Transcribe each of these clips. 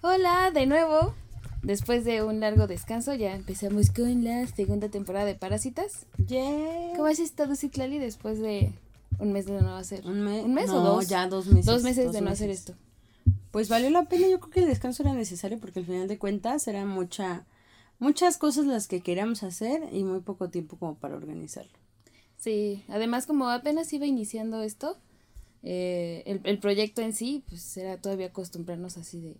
Hola, de nuevo. Después de un largo descanso, ya empezamos con la segunda temporada de Parásitas. Yeah. ¿Cómo has estado, Citlali, después de un mes de no hacer? ¿Un, mes? ¿Un mes no, o dos? ya dos meses. Dos meses dos de no hacer esto. Pues valió la pena, yo creo que el descanso era necesario porque al final de cuentas era mucha, muchas cosas las que queríamos hacer y muy poco tiempo como para organizarlo. Sí, además como apenas iba iniciando esto, eh, el, el proyecto en sí, pues era todavía acostumbrarnos así de...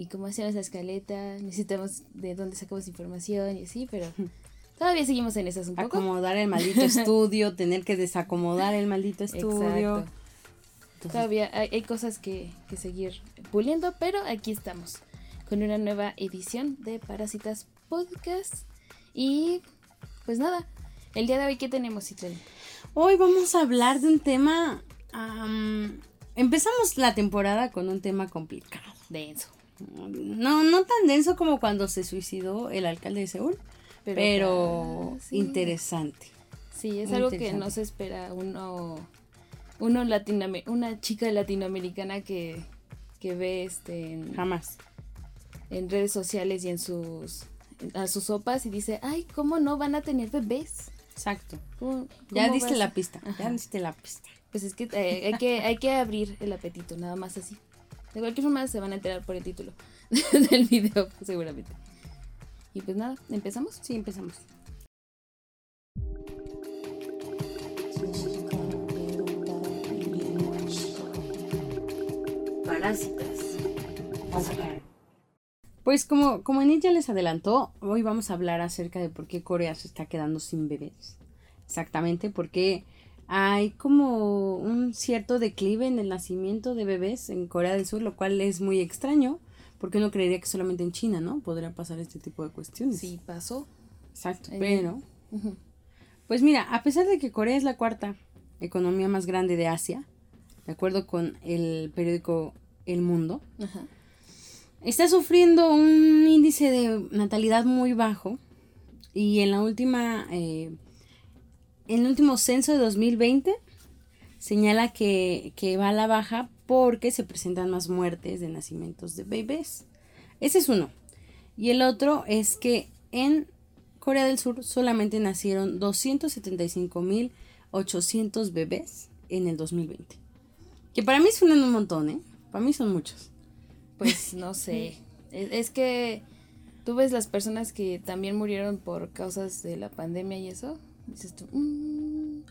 ¿Y cómo hacemos la escaleta? Necesitamos de dónde sacamos información y así, pero todavía seguimos en esas un poco. Acomodar el maldito estudio, tener que desacomodar el maldito estudio. Exacto. Entonces, Todavía hay, hay cosas que, que seguir puliendo, pero aquí estamos con una nueva edición de Parásitas Podcast. Y pues nada, el día de hoy, ¿qué tenemos, Citlali? Hoy vamos a hablar de un tema... am, empezamos la temporada con un tema complicado. Denso. No, no tan denso como cuando se suicidó el alcalde de Seúl, Pero, pero, sí. interesante. Sí, es algo que no se espera uno, uno una chica latinoamericana que, que ve este en, Jamás. en redes sociales y en sus a sus sopas y dice, ay, ¿cómo no van a tener bebés? Exacto. ¿Cómo- Ya diste vas? la pista. Ajá. Ya diste la pista. Pues es que eh, hay que hay que abrir el apetito, nada más así. De cualquier forma se van a enterar por el título del video, seguramente. Y pues nada, ¿empezamos? Sí, empezamos. Parásitas. Pues como, como en ella les adelantó, hoy vamos a hablar acerca de por qué Corea se está quedando sin bebés. Exactamente, porque hay como un cierto declive en el nacimiento de bebés en Corea del Sur, lo cual es muy extraño, porque uno creería que solamente en China, ¿no? Podría pasar este tipo de cuestiones. Sí, pasó. Exacto, Eh, pero... Pues mira, a pesar de que Corea es la cuarta economía más grande de Asia, de acuerdo con el periódico El Mundo, Ajá. está sufriendo un índice de natalidad muy bajo y en la última, eh, el último censo de 2020 señala que, que va a la baja porque se presentan más muertes de nacimientos de bebés. Ese es uno. Y el otro es que en Corea del Sur solamente nacieron 275.800 bebés en el 2020. Que para mí suenan un montón, ¿eh? Para mí son muchos. Pues no sé. Es, es que tú ves las personas que también murieron por causas de la pandemia y eso. Dices tú, "Mm,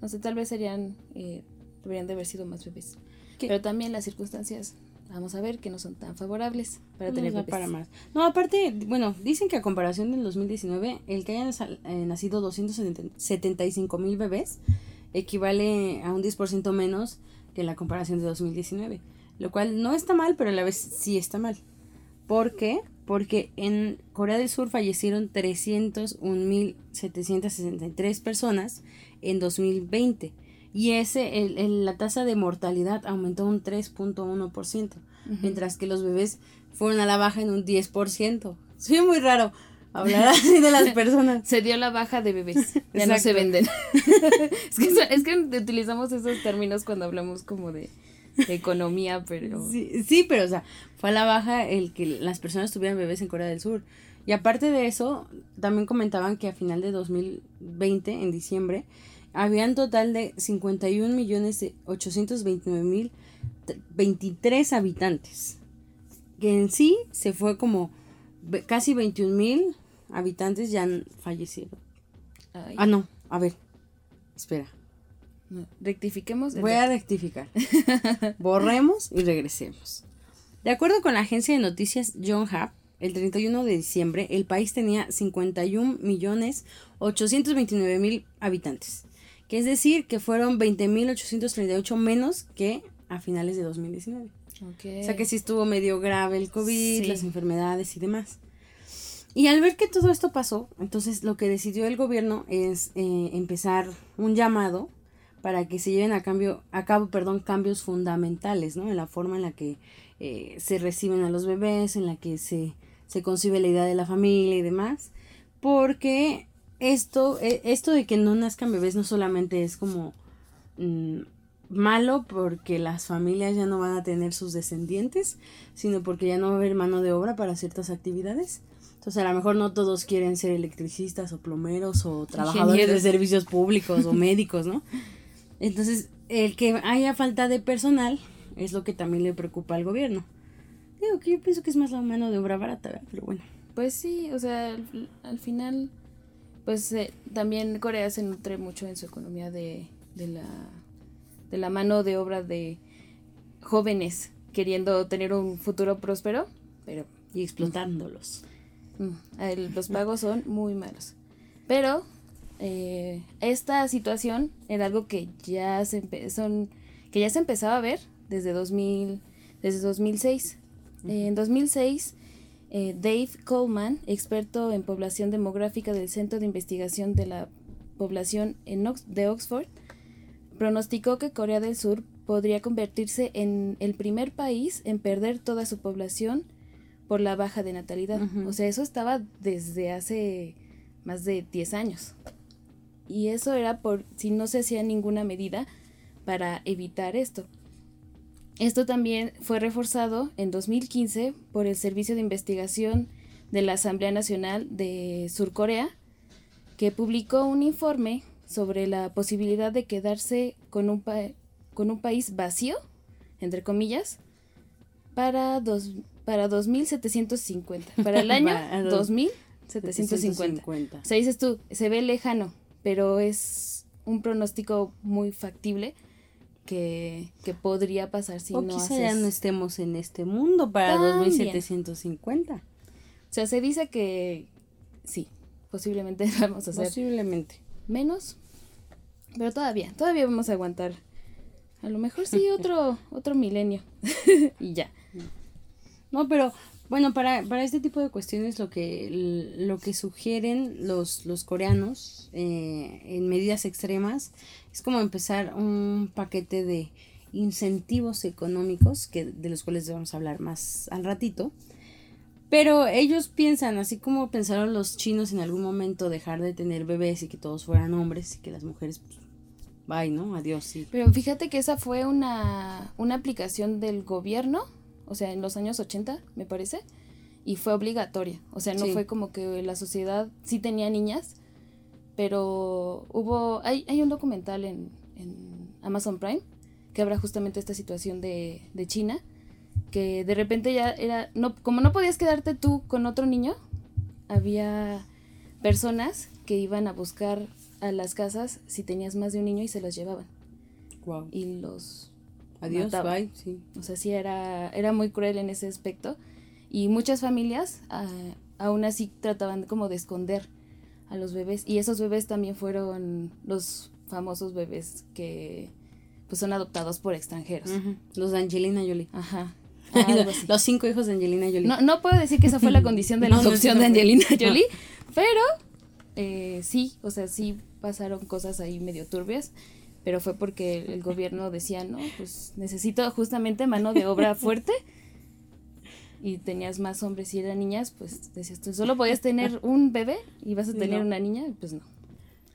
no sé, tal vez serían, eh, deberían de haber sido más bebés. ¿Qué? Pero también las circunstancias, vamos a ver, que no son tan favorables para No tener bebés. para más. No, aparte, bueno, dicen que a comparación del 2019, el que hayan eh, nacido 275 mil bebés equivale a un 10% menos que la comparación de 2019. Lo cual no está mal, pero a la vez sí está mal. ¿Por qué? Porque en Corea del Sur fallecieron 301.763 personas en 2020. Y ese, el, el- la tasa de mortalidad aumentó un 3.1%, mientras que los bebés fueron a la baja en un 10%. Sí, muy raro hablar así de las personas. Se dio la baja de bebés. Ya no se venden. es, que, es que utilizamos esos términos cuando hablamos como de, de economía, pero... Sí, sí, pero o sea, fue a la baja el que las personas tuvieran bebés en Corea del Sur. Y aparte de eso, también comentaban que a final de 2020, en diciembre, había un total de 51 millones de 829 mil 23 habitantes. Que en sí se fue como casi 21 mil habitantes ya han fallecido. Ay, Ah, no, a ver, espera. Rectifiquemos. el Voy a rectificar. Borremos y regresemos. De acuerdo con la agencia de noticias John Hap, el 31 de diciembre el país tenía 51 millones 829 mil habitantes, que es decir que fueron 20 mil 838 menos que a finales de 2019. Ok. O sea que sí estuvo medio grave el COVID, Sí. las enfermedades y demás. Y al ver que todo esto pasó, entonces lo que decidió el gobierno es eh, empezar un llamado para que se lleven a, cambio, a cabo perdón, cambios fundamentales, ¿no? En la forma en la que eh, se reciben a los bebés, en la que se, se concibe la idea de la familia y demás. Porque esto, eh, esto de que no nazcan bebés no solamente es como mm, malo porque las familias ya no van a tener sus descendientes, sino porque ya no va a haber mano de obra para ciertas actividades. Entonces a lo mejor no todos quieren ser electricistas o plomeros o trabajadores de servicios públicos o médicos, ¿no? Entonces el que haya falta de personal es lo que también le preocupa al gobierno. Digo que yo pienso que es más la mano de obra barata, pero bueno. Pues sí, o sea, al, final, pues eh, también Corea se nutre mucho en su economía de, de, la, de la mano de obra de jóvenes queriendo tener un futuro próspero, pero... Y explotándolos. Mm, los pagos son muy malos. Pero eh, esta situación era algo que ya se son que ya se empezaba a ver desde 2000 desde 2006 en 2006 eh, Dave Coleman experto en población demográfica del Centro de Investigación de la Población en de Oxford pronosticó que Corea del Sur podría convertirse en el primer país en perder toda su población por la baja de natalidad. O sea, eso estaba desde hace más de 10 años. Y eso era por si no se hacía ninguna medida para evitar esto. Esto también fue reforzado en 2015 por el Servicio de Investigación de la Asamblea Nacional de Surcorea, que publicó un informe sobre la posibilidad de quedarse con un, con un país vacío, entre comillas, para, dos, para 2750, para el año 2750. O sea, dices tú, se ve lejano, pero es un pronóstico muy factible que, podría pasar si o no quizá ya no estemos en este mundo para 2750. O sea, se dice que sí, posiblemente vamos a hacer posiblemente menos, pero todavía, todavía vamos a aguantar. A lo mejor sí otro otro milenio y ya. No, pero bueno, para, para este tipo de cuestiones lo que, lo que sugieren los, los coreanos eh, en medidas extremas es como empezar un paquete de incentivos económicos, que, de los cuales vamos a hablar más al ratito. Pero ellos piensan, así como pensaron los chinos en algún momento dejar de tener bebés y que todos fueran hombres y que las mujeres, pues, bye, ¿no? Adiós, sí. Pero fíjate que esa fue una, una aplicación del gobierno o sea, en los años 80, me parece, y fue obligatoria. O sea, no fue como que la sociedad sí tenía niñas, pero hubo, hay, hay un documental en, Amazon Prime que habla justamente esta situación de, de China, que de repente ya era, no, como no podías quedarte tú con otro niño, había personas que iban a buscar a las casas si tenías más de un niño y se los llevaban. Wow. Y los Adiós, bye, sí. O sea, sí era, era muy cruel en ese aspecto. Y muchas familias ah, aún así trataban como de esconder a los bebés. Y esos bebés también fueron los famosos bebés que pues son adoptados por extranjeros. Los de Angelina Jolie. Ajá. los cinco hijos de Angelina Jolie. No, no puedo decir que esa fue la condición de la adopción de Angelina Jolie, pero eh, sí, o sea, sí pasaron cosas ahí medio turbias pero fue porque el gobierno decía, no, pues necesito justamente mano de obra fuerte y tenías más hombres y eran niñas, pues decías tú, solo podías tener un bebé y vas a tener una niña, pues no.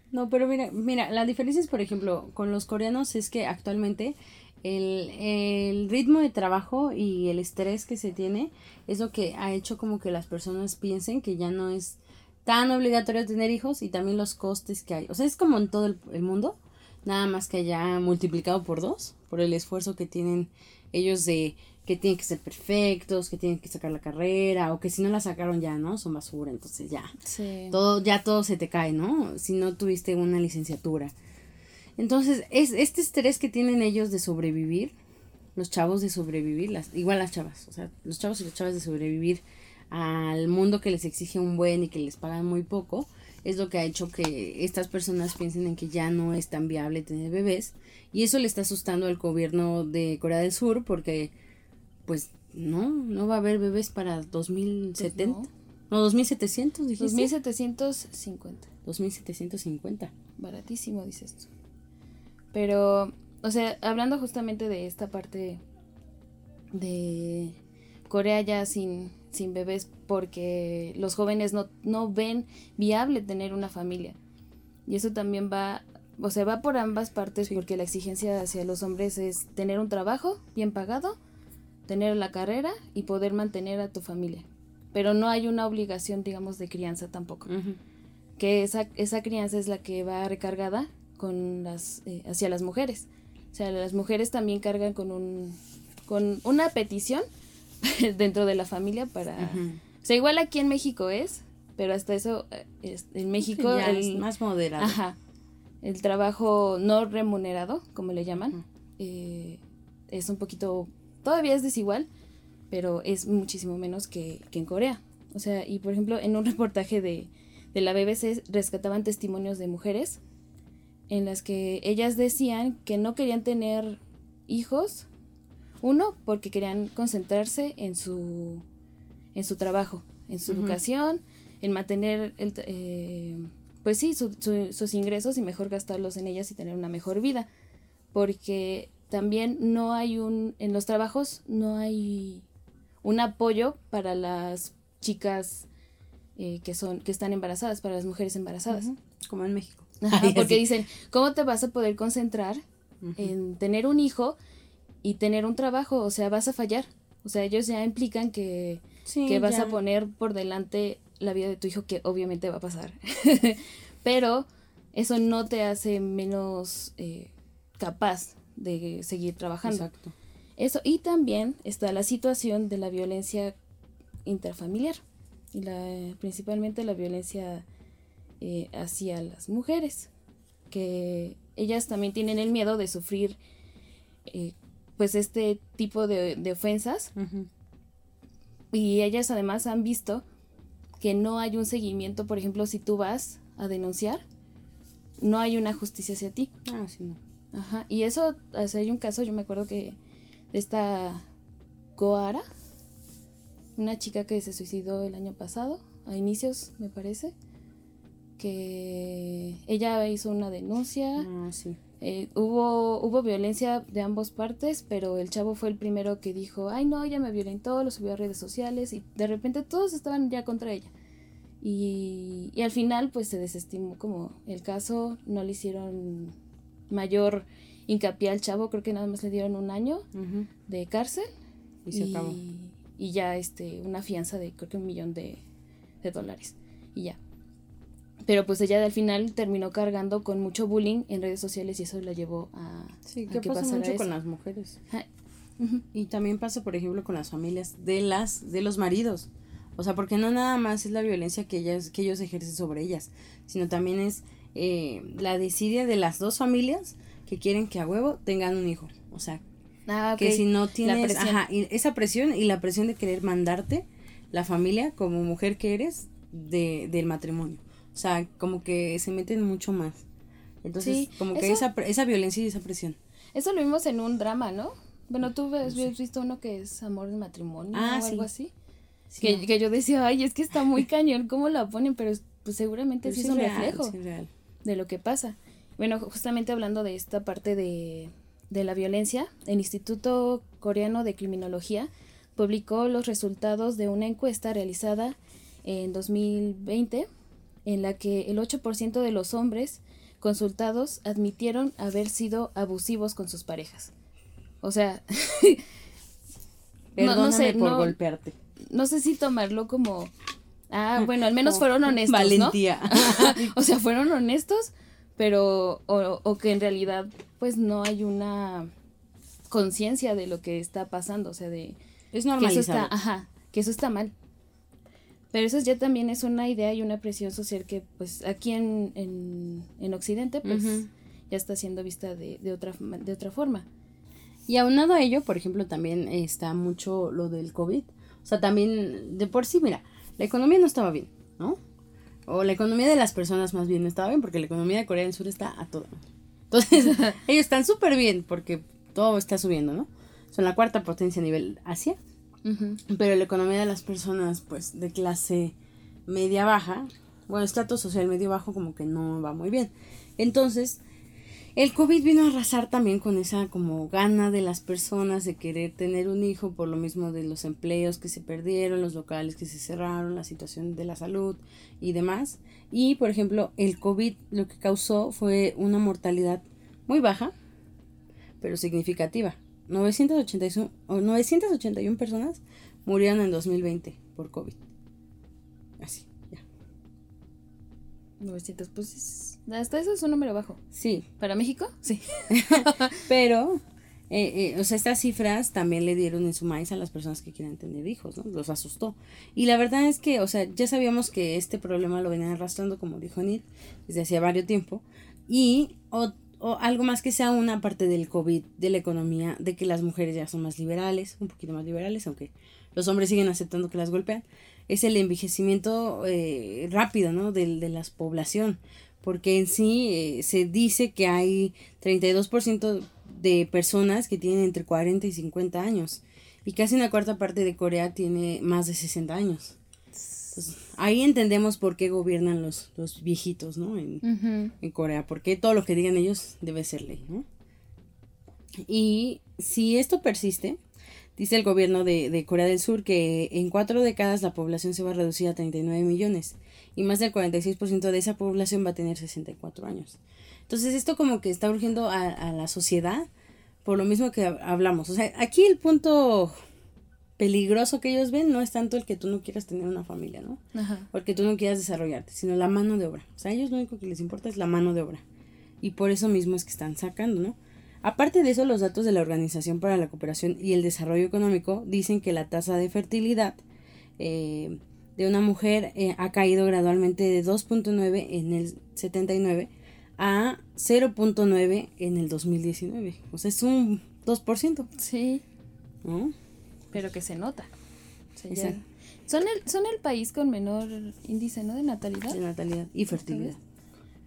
No, pero mira, mira, la diferencia es, por ejemplo, con los coreanos es que actualmente el, el ritmo de trabajo y el estrés que se tiene es lo que ha hecho como que las personas piensen que ya no es tan obligatorio tener hijos y también los costes que hay. O sea, es como en todo el mundo nada más que haya multiplicado por dos, por el esfuerzo que tienen ellos de que tienen que ser perfectos, que tienen que sacar la carrera, o que si no la sacaron ya, ¿no? Son basura, entonces ya. Todo, ya todo se te cae, ¿no? Si no tuviste una licenciatura. Entonces, es este estrés que tienen ellos de sobrevivir, los chavos de sobrevivir, las, igual las chavas, o sea, los chavos y las chavas de sobrevivir al mundo que les exige un buen y que les pagan muy poco, es lo que ha hecho que estas personas piensen en que ya no es tan viable tener bebés y eso le está asustando al gobierno de Corea del Sur porque pues no, no va a haber bebés para 2070. Pues no. no, 2700 dijiste. 2750. 2750. Baratísimo dices tú. Pero, o sea, hablando justamente de esta parte de Corea ya sin sin bebés porque los jóvenes no, no ven viable tener una familia. Y eso también va o sea, va por ambas partes porque la exigencia hacia los hombres es tener un trabajo bien pagado, tener la carrera y poder mantener a tu familia. Pero no hay una obligación, digamos, de crianza tampoco. Que esa, esa crianza es la que va recargada con las, eh, hacia las mujeres. O sea, las mujeres también cargan con, un, con una petición dentro de la familia para... O sea, igual aquí en México es, pero hasta eso, eh, en México... es más moderado. Ajá. El trabajo no remunerado, como le llaman, eh, es un poquito... Todavía es desigual, pero es muchísimo menos que, que en Corea. O sea, y por ejemplo, en un reportaje de, de la BBC rescataban testimonios de mujeres en las que ellas decían que no querían tener hijos, uno, porque querían concentrarse en su, en su trabajo, en su educación, en mantener, el, eh, pues sí, sus ingresos y mejor gastarlos en ellas y tener una mejor vida, porque también no hay un, en los trabajos no hay un apoyo para las chicas eh, que son, que están embarazadas, para las mujeres embarazadas. Como en México. porque dicen, ¿cómo te vas a poder concentrar en tener un hijo y tener un trabajo? O sea, vas a fallar. O sea, ellos ya implican que, que vas a poner por delante la vida de tu hijo, que obviamente va a pasar. Pero eso no te hace menos eh, capaz de seguir trabajando. Exacto. Eso, y también está la situación de la violencia interfamiliar, y la, principalmente la violencia eh, hacia las mujeres, que ellas también tienen el miedo de sufrir eh, pues este tipo de, ofensas y ellas además han visto que no hay un seguimiento, por ejemplo, si tú vas a denunciar, no hay una justicia hacia ti. Ah, sí, no. Ajá, y eso, hay un caso, yo me acuerdo que esta Goara, una chica que se suicidó el año pasado, a inicios, me parece, que ella hizo una denuncia. Ah, sí. Eh, hubo, hubo violencia de ambas partes, pero el chavo fue el primero que dijo, ay no, ella me violentó, lo subió a redes sociales y de repente todos estaban ya contra ella. Y, y al final pues se desestimó como el caso, no le hicieron mayor hincapié al chavo, creo que nada más le dieron un año de cárcel. Y se acabó. Y ya este, una fianza de creo que un millón de, de dólares. Y ya pero pues ella al final terminó cargando con mucho bullying en redes sociales y eso la llevó a sí que pasa mucho con las mujeres. Y también pasa por ejemplo con las familias de las de los maridos. O sea porque no nada más es la violencia que ellas que ellos ejercen sobre ellas sino también es eh, la desidia de las dos familias que quieren que a huevo tengan un hijo. O sea ah, que si no tienes ajá, esa presión y la presión de querer mandarte la familia como mujer que eres de, del matrimonio o sea, como que se meten mucho más. Entonces, como que esa, esa violencia y esa presión. Eso lo vimos en un drama, ¿no? Bueno, tú has visto uno que es Amor de Matrimonio ah, o algo así. que, que, yo decía, ay, es que está muy cañón cómo lo ponen, pero pues seguramente sí es un reflejo de lo que pasa. Bueno, justamente hablando de esta parte de, de la violencia, el Instituto Coreano de Criminología publicó los resultados de una encuesta realizada en 2020 en la que el 8% de los hombres consultados admitieron haber sido abusivos con sus parejas. O sea, no, sé, por golpearte. No sé si tomarlo como ah, bueno, al menos fueron honestos, Valentía. o sea, fueron honestos, pero o, o que en realidad pues no hay una conciencia de lo que está pasando, o sea, de es normalizado. Que eso está, ajá, que eso está mal. Pero eso ya también es una idea y una presión social que pues aquí en, en, en Occidente pues ya está siendo vista de, de, otra, de otra forma. Y aunado a ello, por ejemplo, también está mucho lo del COVID. O sea, también de por sí, mira, la economía no estaba bien, ¿no? O la economía de las personas más bien no estaba bien porque la economía de Corea del Sur está a todo. Entonces, ellos están súper bien porque todo está subiendo, ¿no? Son la cuarta potencia a nivel Asia. Pero la economía de las personas, pues, de clase media baja, bueno, estatus social medio bajo como que no va muy bien. Entonces, El COVID vino a arrasar también con esa como gana de las personas de querer tener un hijo por lo mismo de los empleos que se perdieron, los locales que se cerraron, la situación de la salud y demás. Y por ejemplo, el COVID lo que causó fue una mortalidad muy baja, pero significativa. 981, 981 personas murieron en 2020 por COVID. Así. 900, pues hasta eso es un número bajo. Sí. ¿Para México? Sí. Pero, eh, eh, o sea, estas cifras también le dieron en su maíz a las personas que quieren tener hijos, ¿no? Los asustó. Y la verdad es que, o sea, ya sabíamos que este problema lo venían arrastrando, como dijo Nid, desde hacía varios tiempo. Y o, algo más que sea una parte del COVID, de la economía, de que las mujeres ya son más liberales, un poquito más liberales, aunque los hombres siguen aceptando que las golpean es el envejecimiento eh, rápido, ¿no? De, de la población, porque en sí eh, se dice que hay 32% de personas que tienen entre 40 y 50 años, y casi una cuarta parte de Corea tiene más de 60 años. Ahí entendemos por qué gobiernan los, los viejitos, ¿no? En, en Corea, porque todo lo que digan ellos debe ser ley, ¿no? Y si esto persiste, Dice el gobierno de, Corea del Sur que en cuatro décadas la población se va a reducir a 39 millones y más del 46% de esa población va a tener 64 años. Entonces esto como que está urgiendo a, la sociedad por lo mismo que hablamos. O sea, aquí el punto peligroso que ellos ven no es tanto el que tú no quieras tener una familia, ¿no? Ajá. O el que tú no quieras desarrollarte, sino la mano de obra. O sea, a ellos lo único que les importa es la mano de obra. Y por eso mismo es que están sacando, ¿no? Aparte de eso, los datos de la Organización para la Cooperación y el Desarrollo Económico dicen que la tasa de fertilidad eh, de una mujer eh, ha caído gradualmente de 2.9 en el 79 a 0.9 en el 2019. O sea, es un 2%. Sí. Pero que se nota. son, el, son el país con menor índice, ¿no? De natalidad. De natalidad y fertilidad.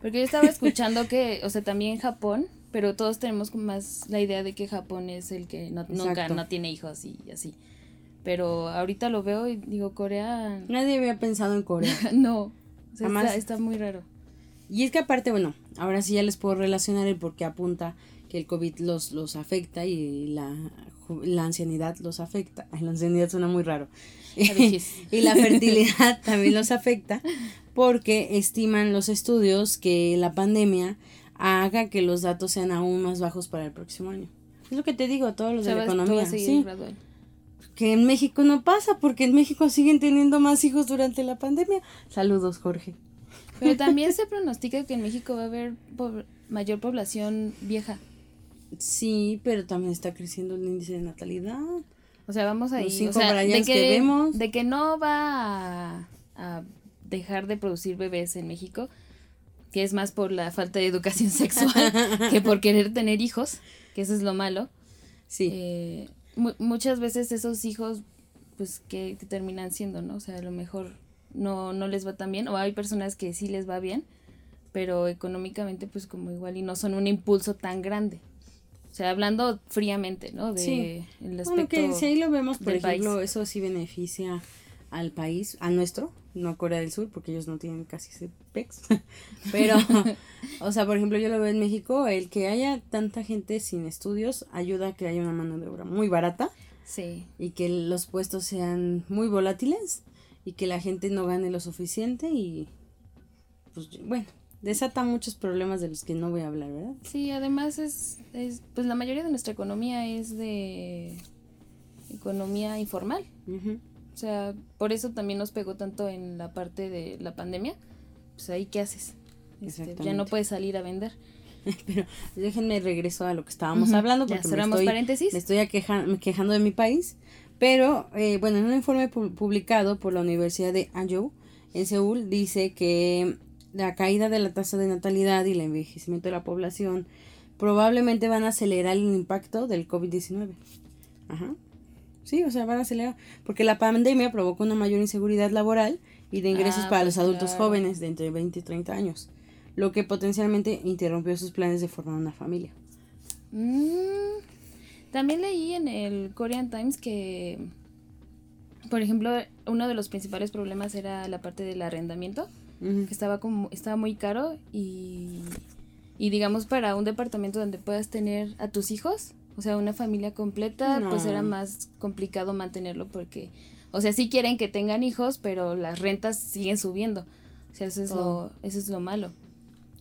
Porque yo estaba escuchando que, o sea, también Japón pero todos tenemos más la idea de que Japón es el que no, nunca no tiene hijos y así. Pero ahorita lo veo y digo, Corea... Nadie había pensado en Corea. no, está, muy raro. Y es que aparte, bueno, ahora sí ya les puedo relacionar el por qué apunta que el COVID los, los afecta y la, la ancianidad los afecta. la ancianidad suena muy raro. y la fertilidad también los afecta porque estiman los estudios que la pandemia haga que los datos sean aún más bajos para el próximo año. Es lo que te digo, todos los de la economía. Sí. Que en México no pasa, porque en México siguen teniendo más hijos durante la pandemia. Saludos, Jorge. Pero también se pronostica que en México va a haber mayor población vieja. Sí, pero también está creciendo el índice de natalidad. O sea, vamos ahí. o sea, de que, vemos. de que no va a dejar de producir bebés en México, que es más por la falta de educación sexual que por querer tener hijos, que eso es lo malo. Sí. Eh, muchas veces esos hijos, pues, que, terminan siendo, ¿no? O sea, a lo mejor no, no les va tan bien, o hay personas que sí les va bien, pero económicamente, pues, como igual y no son un impulso tan grande. O sea, hablando fríamente, ¿no? De sí. el aspecto bueno, que si ahí lo vemos, por ejemplo, eso sí beneficia al país, a nuestro, no Corea del Sur, porque ellos no tienen casi ese pex. Pero, o sea, por ejemplo, yo lo veo en México, el que haya tanta gente sin estudios ayuda a que haya una mano de obra muy barata. Sí. Y que los puestos sean muy volátiles y que la gente no gane lo suficiente y, pues, bueno, desata muchos problemas de los que no voy a hablar, ¿verdad? Sí, además es, es pues la mayoría de nuestra economía es de economía informal. O sea, por eso también nos pegó tanto en la parte de la pandemia. Pues ahí, ¿qué haces? Este, ya no puedes salir a vender. Pero déjenme regreso a lo que estábamos hablando porque me estoy, paréntesis. me estoy quejando de mi país. Pero, eh, bueno, en un informe publicado por la Universidad de Anjou en Seúl dice que la caída de la tasa de natalidad y el envejecimiento de la población probablemente van a acelerar el impacto del COVID-19. Ajá. Sí, o sea, van a acelerar. Porque la pandemia provocó una mayor inseguridad laboral y de ingresos ah, para los pues adultos jóvenes de entre 20 y 30 años, lo que potencialmente interrumpió sus planes de formar una familia. Mm, también leí en el Korean Times que, por ejemplo, uno de los principales problemas era la parte del arrendamiento, que estaba como estaba muy caro y Y digamos para un departamento donde puedas tener a tus hijos, o sea, una familia completa, pues era más complicado mantenerlo porque, o sea, sí quieren que tengan hijos, pero las rentas siguen subiendo. O sea, eso es, lo, eso es lo malo.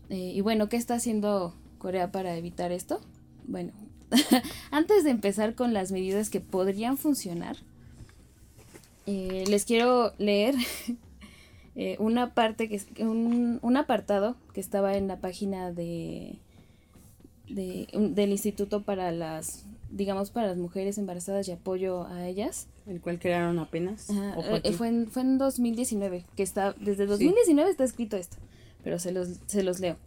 Eh, y bueno, ¿qué está haciendo Corea para evitar esto? Bueno, antes de empezar con las medidas que podrían funcionar, eh, les quiero leer eh, una parte que un, un apartado que estaba en la página de, de del Instituto para las digamos para las mujeres embarazadas y apoyo a ellas. El cual crearon apenas eh, fue en, fue en 2019 que está desde 2019 está escrito esto pero se los se los leo.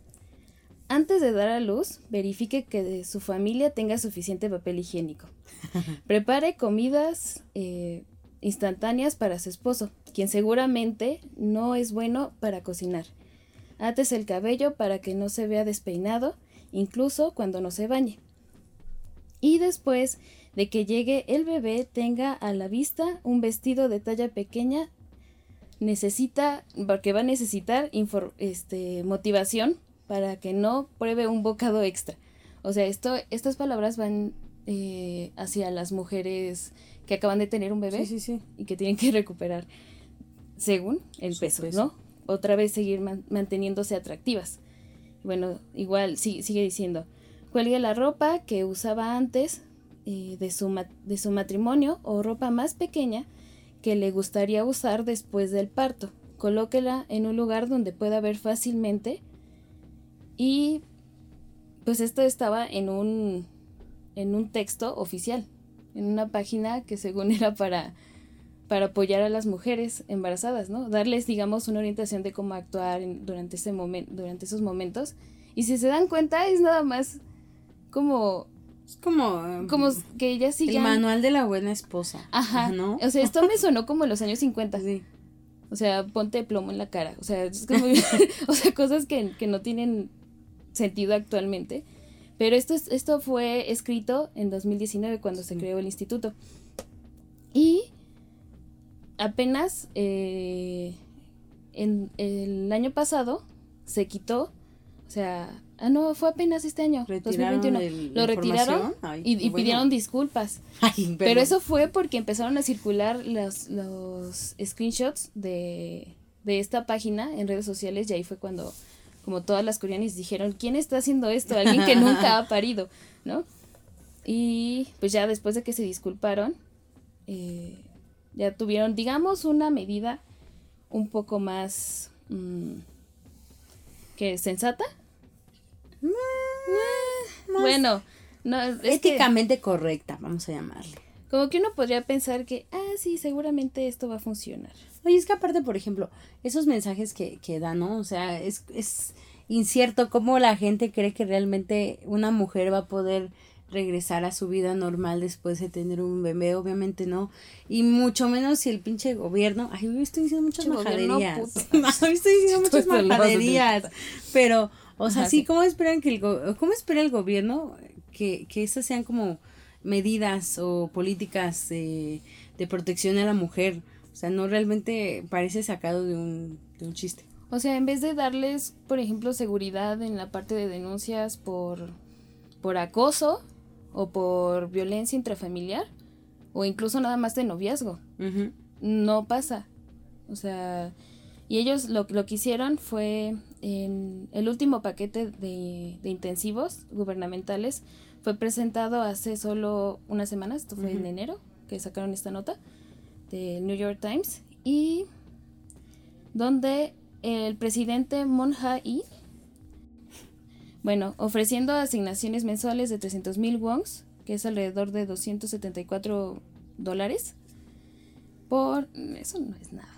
Antes de dar a luz verifique que su familia tenga suficiente papel higiénico. Prepare comidas eh, instantáneas para su esposo, quien seguramente no es bueno para cocinar. Ates el cabello para que no se vea despeinado, incluso cuando no se bañe. Y después de que llegue el bebé tenga a la vista un vestido de talla pequeña, necesita, porque va a necesitar este, motivación para que no pruebe un bocado extra. O sea, esto, estas palabras van eh, hacia las mujeres que acaban de tener un bebé y que tienen que recuperar según el peso, ¿no? Otra vez seguir manteniéndose atractivas. Bueno, igual sigue diciendo, cuelgue la ropa que usaba antes eh, de, su de su matrimonio o ropa más pequeña que le gustaría usar después del parto. Colóquela en un lugar donde pueda ver fácilmente y pues esto estaba en un en un texto oficial, en una página que según era para, para apoyar a las mujeres embarazadas, ¿no? Darles, digamos, una orientación de cómo actuar durante, ese momento durante esos momentos. Y si se dan cuenta, es nada más como... Es como... Como que ella sigan... El manual de la buena esposa. Ajá. ¿no? O sea, esto me sonó como en los años 50. Sí. O sea, ponte plomo en la cara. O sea, es como... o sea, cosas que, que no tienen sentido actualmente. Pero esto, esto fue escrito en 2019 cuando se creó el instituto. Y apenas eh, en el año pasado se quitó, o sea, ah no, fue apenas este año, 2021. lo retiraron y, pidieron disculpas. pero eso fue porque empezaron a circular los, los screenshots de, de esta página en redes sociales y ahí fue cuando como todas las coreanas dijeron, ¿quién está haciendo esto? Alguien que nunca ha parido, ¿no? Y pues ya después de que se disculparon, eh, ya tuvieron, digamos, una medida un poco más, mm, que sensata. bueno, no, éticamente correcta, vamos a llamarle. Como que uno podría pensar que, ah, sí, seguramente esto va a funcionar. Oye, es que aparte, por ejemplo, esos mensajes que, que dan, ¿no? O sea, es, es incierto cómo la gente cree que realmente una mujer va a poder regresar a su vida normal después de tener un bebé, obviamente no. Y mucho menos si el pinche gobierno, ay, hoy estoy diciendo muchas majaderías. estoy diciendo muchas majaderías. Pero, o sea, sí, ¿cómo esperan que el cómo espera el gobierno que, que esas sean como medidas o políticas de protección a la mujer? O sea, no realmente parece sacado de un, de un chiste. O sea, en vez de darles, por ejemplo, seguridad en la parte de denuncias por, por acoso o por violencia intrafamiliar, o incluso nada más de noviazgo, no pasa. O sea, y ellos lo, lo que hicieron fue en el último paquete de, de intensivos gubernamentales fue presentado hace solo unas semanas, esto fue en enero que sacaron esta nota del New York Times y donde el presidente Moon Jae bueno, ofreciendo asignaciones mensuales de 300 mil wons, que es alrededor de 274 dólares, por... Eso no es nada.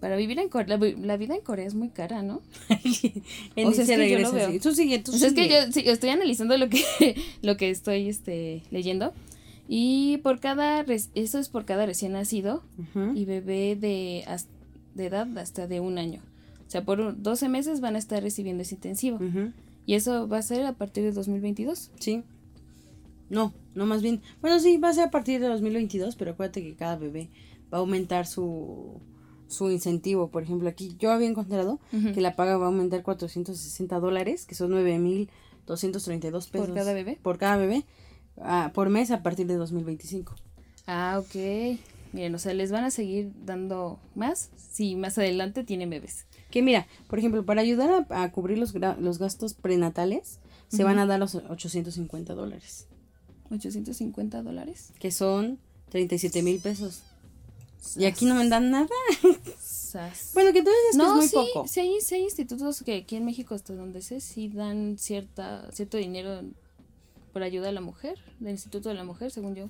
Para vivir en Corea, la, vida en Corea es muy cara, ¿no? o sea, es que yo lo veo. Tú sigue, tú Es que yo estoy analizando lo que, lo que estoy este, leyendo. Y por cada, eso es por cada recién nacido y bebé de, de edad hasta de un año. O sea, por 12 meses van a estar recibiendo ese intensivo. Y eso va a ser a partir de 2022. Sí. No, no más bien. Bueno, sí, va a ser a partir de 2022, pero acuérdate que cada bebé va a aumentar su, su incentivo. Por ejemplo, aquí yo había encontrado que la paga va a aumentar 460 dólares, que son 9 mil 232 pesos. ¿Por cada bebé? Por cada bebé, ah, por mes a partir de 2025. Ah, ok. Miren, o sea, les van a seguir dando más si más adelante tienen bebés. Que mira, por ejemplo, para ayudar a, a cubrir los, los gastos prenatales, se van a dar los 850 dólares, 850 dólares. que son 37 mil pesos. Y aquí no me dan nada. Sas. Bueno, que tú dices que no, es muy sí, poco. sí hay, sí hay institutos que aquí en México, hasta donde sé, sí dan cierta, cierto dinero por ayuda a la mujer, del Instituto de la Mujer, según yo.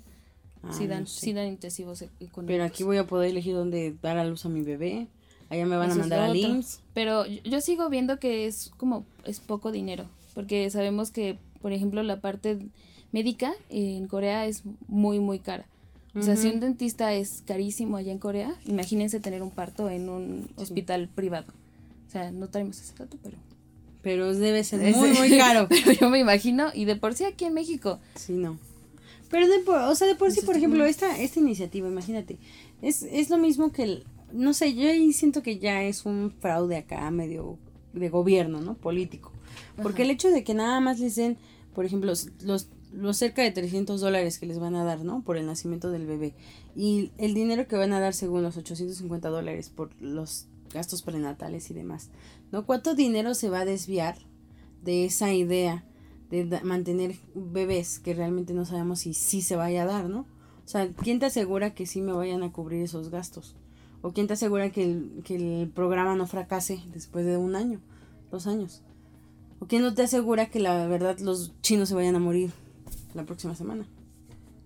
Ah, sí, dan, no sé. sí dan intensivos e- económicos. Pero aquí voy a poder elegir dónde dar a luz a mi bebé. Allá me van Eso a mandar al. IMSS. Pero yo, yo sigo viendo que es como, es poco dinero, porque sabemos que, por ejemplo, la parte médica en Corea es muy, muy cara. O sea, si un dentista es carísimo allá en Corea, imagínense tener un parto en un hospital privado. O sea, no traemos ese dato, pero... Pero debe ser Es- muy, muy caro. pero yo me imagino, y de por sí aquí en México. Sí, no. Pero de por, o sea, de por sí, por ejemplo, esta, esta iniciativa, imagínate, es, es lo mismo que el, no sé, yo ahí siento que ya es un fraude acá medio de gobierno, ¿no? Político. Porque el hecho de que nada más les den, por ejemplo, los, los, los cerca de 300 dólares que les van a dar, ¿no? Por el nacimiento del bebé. Y el dinero que van a dar según los 850 dólares por los gastos prenatales y demás, ¿no? ¿Cuánto dinero se va a desviar de esa idea de mantener bebés que realmente no sabemos si sí se vaya a dar, ¿no? O sea, ¿quién te asegura que sí me vayan a cubrir esos gastos? ¿O quién te asegura que el, que el programa no fracase después de un año, dos años? ¿O quién no te asegura que la verdad los chinos se vayan a morir la próxima semana?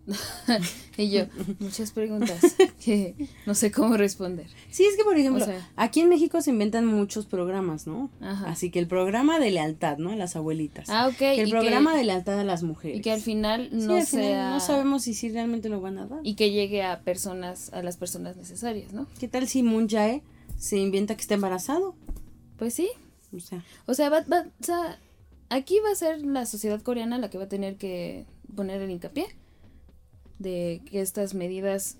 Y yo, muchas preguntas que no sé cómo responder. Sí, es que por ejemplo, O sea- aquí en México se inventan muchos programas, ¿no? Ajá. Así que el programa de lealtad, ¿no? A las abuelitas. Ah, ok. Que el programa que, de lealtad a las mujeres. y que al final Sí, no al final sea... no sabemos si sí realmente lo van a dar. Y que llegue a personas, a las personas necesarias, ¿no? ¿Qué tal si Moon Jae se inventa que está embarazado? Pues sí. O sea, O sea, va, va- o sea, aquí va a ser la sociedad coreana la que va a tener que poner el hincapié de que estas medidas,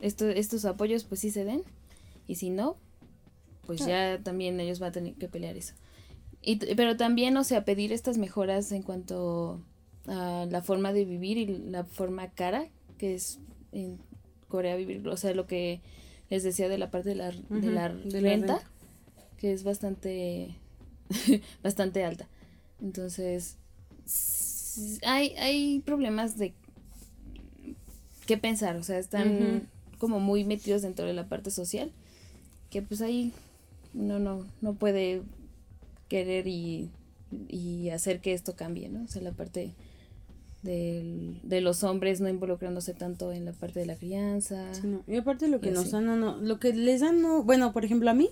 esto, estos apoyos pues sí se den. Y si no, pues ya también ellos van a tener que pelear eso. Y, pero también, o sea, pedir estas mejoras en cuanto a la forma de vivir y la forma cara, que es en Corea vivir, o sea, lo que les decía de la parte de la, de Ujú, la de la renta, renta. que es bastante, bastante alta. Entonces, hay, hay problemas de qué pensar, o sea, están como muy metidos dentro de la parte social, que pues ahí uno no, no puede querer y, y hacer que esto cambie, ¿no? O sea, la parte del- de los hombres no involucrándose tanto en la parte de la crianza. sí, no. Y aparte lo que nos dan, no, no, lo que les dan, no, bueno, por ejemplo, a mí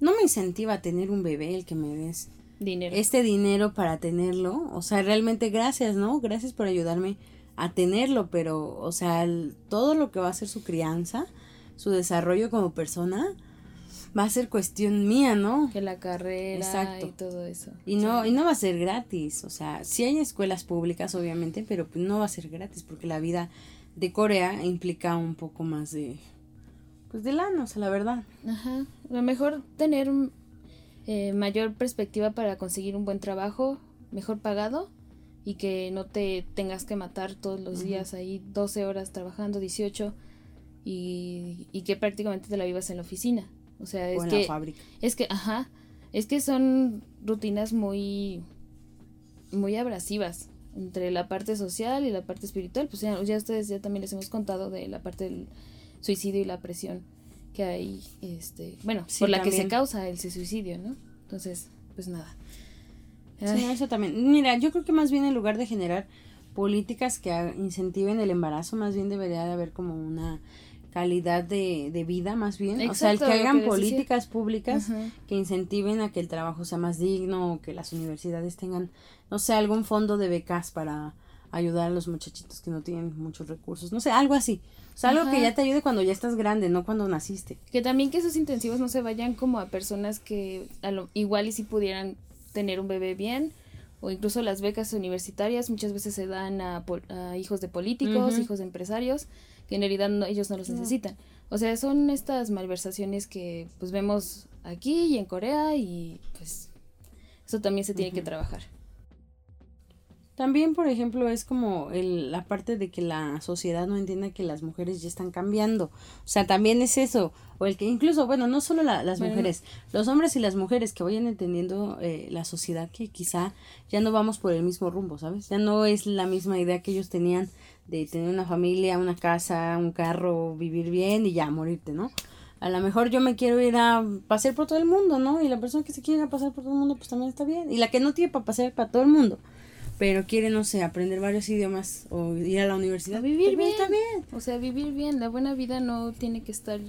no me incentiva a tener un bebé el que me des Dinero. este dinero para tenerlo. O sea, realmente gracias, ¿no? Gracias por ayudarme a tenerlo, pero, o sea, el- todo lo que va a ser su crianza, su desarrollo como persona, va a ser cuestión mía, ¿no? que la carrera Exacto. y todo eso. Y no, y no va a ser gratis, o sea, sí hay escuelas públicas, obviamente, pero pues no va a ser gratis, porque la vida de Corea implica un poco más de, pues de lana, o sea, la verdad. Ajá. Lo mejor tener eh, mayor perspectiva para conseguir un buen trabajo, mejor pagado y que no te tengas que matar todos los días ahí 12 horas trabajando, 18 y, y que prácticamente te la vivas en la oficina. O sea, es o en que la fábrica. es que ajá, es que son rutinas muy muy abrasivas entre la parte social y la parte espiritual, pues ya, ya ustedes ya también les hemos contado de la parte del suicidio y la presión que hay, este, bueno, Sí, por la que se causa el suicidio, ¿no? Entonces, pues nada. Sí, eso también. Mira, yo creo que más bien en lugar de generar políticas que incentiven el embarazo, más bien debería de haber como una calidad de, de vida, más bien. o sea, el que hagan políticas públicas que incentiven a que el trabajo sea más digno, o que las universidades tengan, no sé, algún fondo de becas para ayudar a los muchachitos que no tienen muchos recursos, no sé, algo así. O sea, algo que ya te ayude cuando ya estás grande, no cuando naciste. Que también que esos intensivos no se vayan como a personas que a lo, igual y si pudieran tener un bebé bien, o incluso las becas universitarias muchas veces se dan a, a hijos de políticos, hijos de empresarios, que en realidad no- ellos no los necesitan. O sea, son estas malversaciones que pues vemos aquí y en Corea y pues eso también se tiene que trabajar. También, por ejemplo, es como el, la parte de que la sociedad no entienda que las mujeres ya están cambiando. O sea, también es eso. O el que incluso, bueno, no solo las mujeres, los hombres y las mujeres que vayan entendiendo eh, la sociedad que quizá ya no vamos por el mismo rumbo, ¿sabes? Ya no es la misma idea que ellos tenían de tener una familia, una casa, un carro, vivir bien y ya morirte, ¿no? A lo mejor yo me quiero ir a pasear por todo el mundo, ¿no? Y la persona que se quiere ir a pasar por todo el mundo, pues también está bien. Y la que no tiene para pasear para todo el mundo pero quiere, no sé, aprender varios idiomas o ir a la universidad. vivir bien. Está bien. O sea, vivir bien. La buena vida no tiene que estar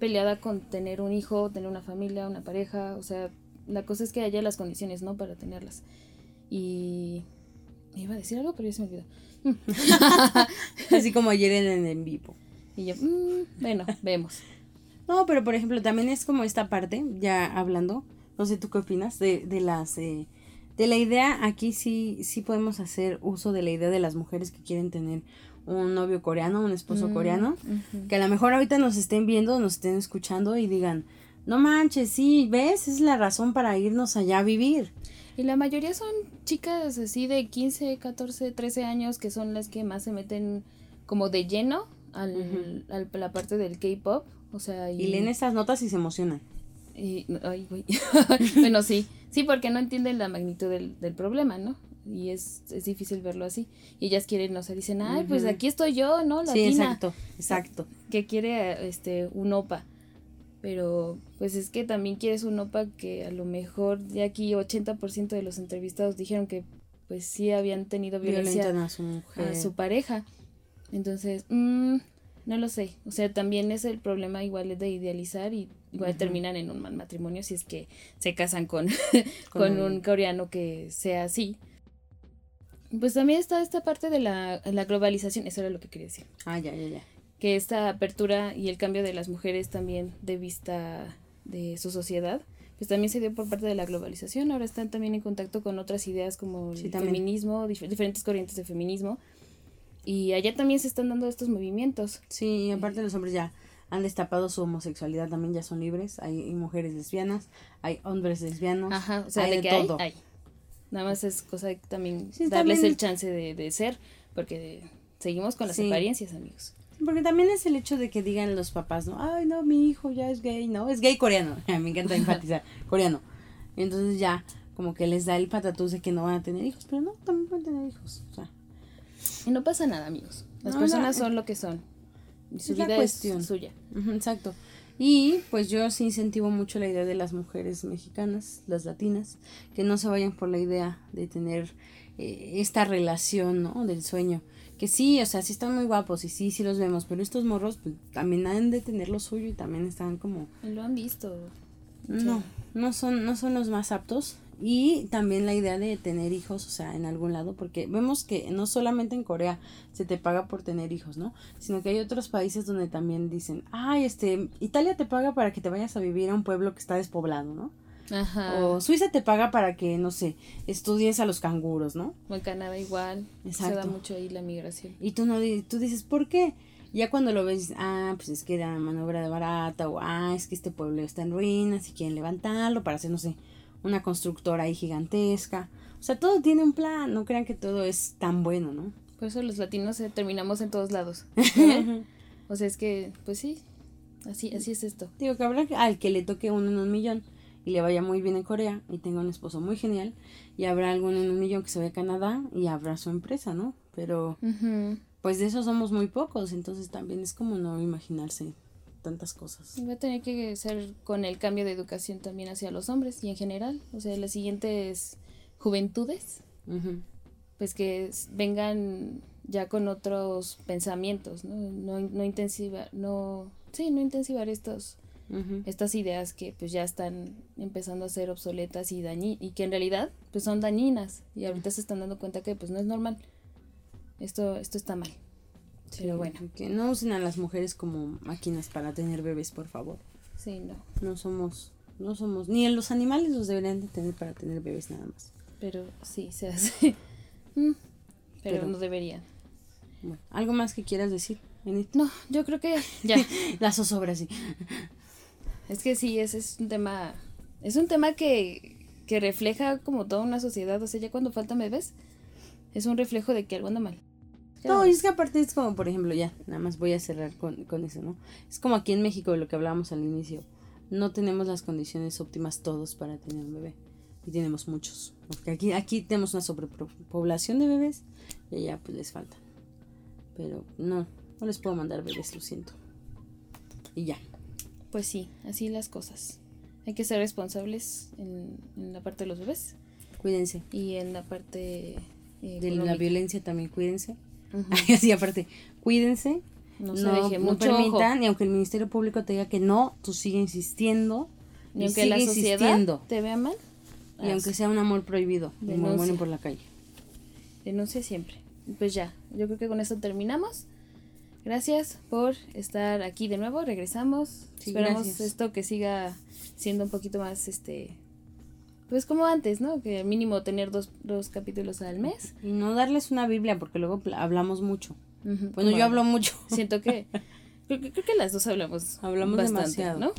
peleada con tener un hijo, tener una familia, una pareja. O sea, la cosa es que haya las condiciones, ¿no? Para tenerlas. Y... Iba a decir algo, pero ya se me olvidó. Así como ayer en, en vivo. Y yo, mm, bueno, vemos. No, pero por ejemplo, también es como esta parte, ya hablando, no sé tú qué opinas, de, de las... Eh, de la idea, aquí sí, sí podemos hacer uso de la idea de las mujeres que quieren tener un novio coreano, un esposo mm, coreano, que a lo mejor ahorita nos estén viendo, nos estén escuchando y digan, no manches, sí, ¿ves? Es la razón para irnos allá a vivir. Y la mayoría son chicas así de 15, 14, 13 años que son las que más se meten como de lleno al, a la parte del K-pop. O sea, y... y leen esas notas y se emocionan. Y, ay, güey. bueno, sí. Sí, porque no entienden la magnitud del, del problema, ¿no? Y es, es difícil verlo así. Y ellas quieren, no sé, dicen, ay, pues aquí estoy yo, ¿no? sí, exacto, exacto. Que quiere este un OPA. Pero pues es que también quieres un OPA que a lo mejor ya aquí 80% de los entrevistados dijeron que pues sí habían tenido violencia a su, a su pareja. Entonces, mmm, no lo sé. O sea, también es el problema igual de idealizar y igual terminan en un mal matrimonio si es que se casan con, con, un coreano que sea así. Pues también está esta parte de la, la, globalización, eso era lo que quería decir. Ah, ya, ya, ya. Que esta apertura y el cambio de las mujeres también de vista de su sociedad, pues también se dio por parte de la globalización. Ahora están también en contacto con otras ideas como el feminismo, diferentes corrientes de feminismo y allá también se están dando estos movimientos. Sí, y aparte los hombres ya han destapado su homosexualidad, también ya son libres. Hay, mujeres lesbianas, hay hombres lesbianos. Ajá, o sea, hay de, todo. Hay, Nada más es cosa de también darles el chance de, de, ser, porque seguimos con las apariencias, amigos. Porque también es el hecho de que digan los papás, ¿no? Ay, no, mi hijo ya es gay, ¿no? Es gay coreano. Me encanta enfatizar, coreano. Entonces ya, como que les da el patatús de que no van a tener hijos, pero no, también van a tener hijos. O sea, y no pasa nada, amigos. Las personas son lo que son. Y su vida cuestión. es suya. exacto. Y pues yo sí incentivo mucho la idea de las mujeres mexicanas, las latinas, que no se vayan por la idea de tener eh, esta relación, ¿no? Del sueño. Que sí, o sea, sí están muy guapos y sí, sí los vemos, pero estos morros pues, también han de tener lo suyo y también están como... Lo han visto. No, no son, no son los más aptos y también la idea de tener hijos, o sea, en algún lado, porque vemos que no solamente en Corea se te paga por tener hijos, ¿no? Sino que hay otros países donde también dicen, ay, este, Italia te paga para que te vayas a vivir a un pueblo que está despoblado, ¿no? Ajá. O Suiza te paga para que, no sé, estudies a los canguros, ¿no? O en Canadá igual. Exacto. Se da mucho ahí la migración. Y tú no tú dices, ¿por qué? Ya cuando lo ves, ah, pues es que era maniobra de barata, o ah, es que este pueblo está en ruinas y quieren levantarlo para hacer, no sé, una constructora ahí gigantesca. O sea, todo tiene un plan, no crean que todo es tan bueno, ¿no? Por eso los latinos eh, terminamos en todos lados. o sea, es que, pues sí, así, así es esto. Digo que habrá al que le toque uno en un millón y le vaya muy bien en Corea y tenga un esposo muy genial y habrá alguno en un millón que se vaya a Canadá y habrá su empresa, ¿no? Pero pues de eso somos muy pocos, entonces también es como no imaginarse tantas cosas. Va a tener que ser con el cambio de educación también hacia los hombres y en general, o sea, las siguientes juventudes, pues que vengan ya con otros pensamientos, ¿no? No, no intensivar, no, sí, no intensivar estos, estas ideas que pues ya están empezando a ser obsoletas y dañi y que en realidad pues son dañinas y ahorita se están dando cuenta que pues no es normal, esto, esto está mal. Pero bueno. Que no usen a las mujeres como máquinas para tener bebés, por favor. Sí, no. No somos, no somos, ni en los animales los deberían de tener para tener bebés nada más. Pero sí, se hace. Mm, pero, no deberían. Bueno, ¿algo más que quieras decir, No, yo creo que ya. La zozobra, sí. Es que sí, ese es un tema, es un tema que, que refleja como toda una sociedad, o sea, ya cuando faltan bebés, es un reflejo de que algo anda mal. No, y es que aparte es como, por ejemplo, ya, nada más voy a cerrar con, con eso, ¿no? Es como aquí en México, de lo que hablábamos al inicio, no tenemos las condiciones óptimas todos para tener un bebé. Y tenemos muchos. Porque aquí, aquí tenemos una sobrepoblación de bebés y allá pues les faltan. Pero no, no les puedo mandar bebés, lo siento. Y ya. Pues sí, así las cosas. Hay que ser responsables en, en la parte de los bebés. Cuídense. Y en la parte... Eh, de la violencia también, cuídense. Así aparte, cuídense. No se deje no permitan, y aunque el Ministerio Público te diga que no, tú sigue insistiendo. Ni aunque la sociedad te vea mal. Y aunque sea un amor prohibido, de mueren por la calle. Denuncia siempre. Pues ya, yo creo que con eso terminamos. Gracias por estar aquí de nuevo. Regresamos. Esperamos esto que siga siendo un poquito más este pues como antes, ¿no? Que mínimo tener dos, dos capítulos al mes. Y no darles una Biblia, porque luego hablamos mucho. bueno, yo hablo mucho. Siento que, creo, creo, que las dos hablamos. Hablamos demasiado. ¿no?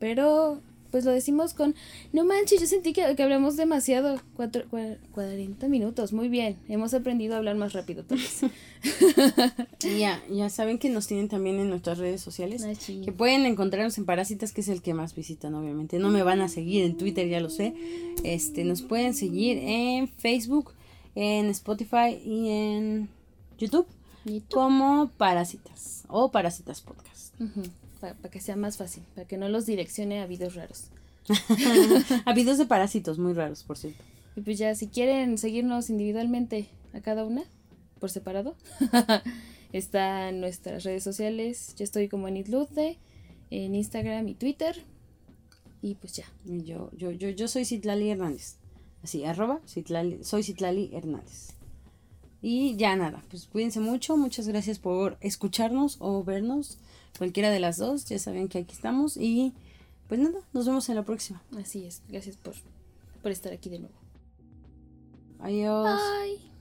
Pero pues lo decimos con, no manches, yo sentí que, que hablamos demasiado, Cuatro, 40 minutos, muy bien, hemos aprendido a hablar más rápido ya, ya saben que nos tienen también en nuestras redes sociales, que pueden encontrarnos en Parásitas, que es el que más visitan, obviamente, no me van a seguir en Twitter, ya lo sé, este, nos pueden seguir en Facebook, en Spotify y en YouTube, como Parásitas o Parásitas Podcast para, que sea más fácil, para que no los direccione a videos raros. a videos de parásitos muy raros, por cierto. Y pues ya, si quieren seguirnos individualmente a cada una, por separado, está en nuestras redes sociales. Yo estoy como en Itlude, en Instagram y Twitter. Y pues ya. Yo, yo, yo, yo soy Citlali Hernández. Así, arroba, Citlali, soy Citlali Hernández. Y ya nada, pues cuídense mucho, muchas gracias por escucharnos o vernos cualquiera de las dos, ya saben que aquí estamos y pues nada, nos vemos en la próxima. Así es, gracias por, por estar aquí de nuevo. Adiós. Bye.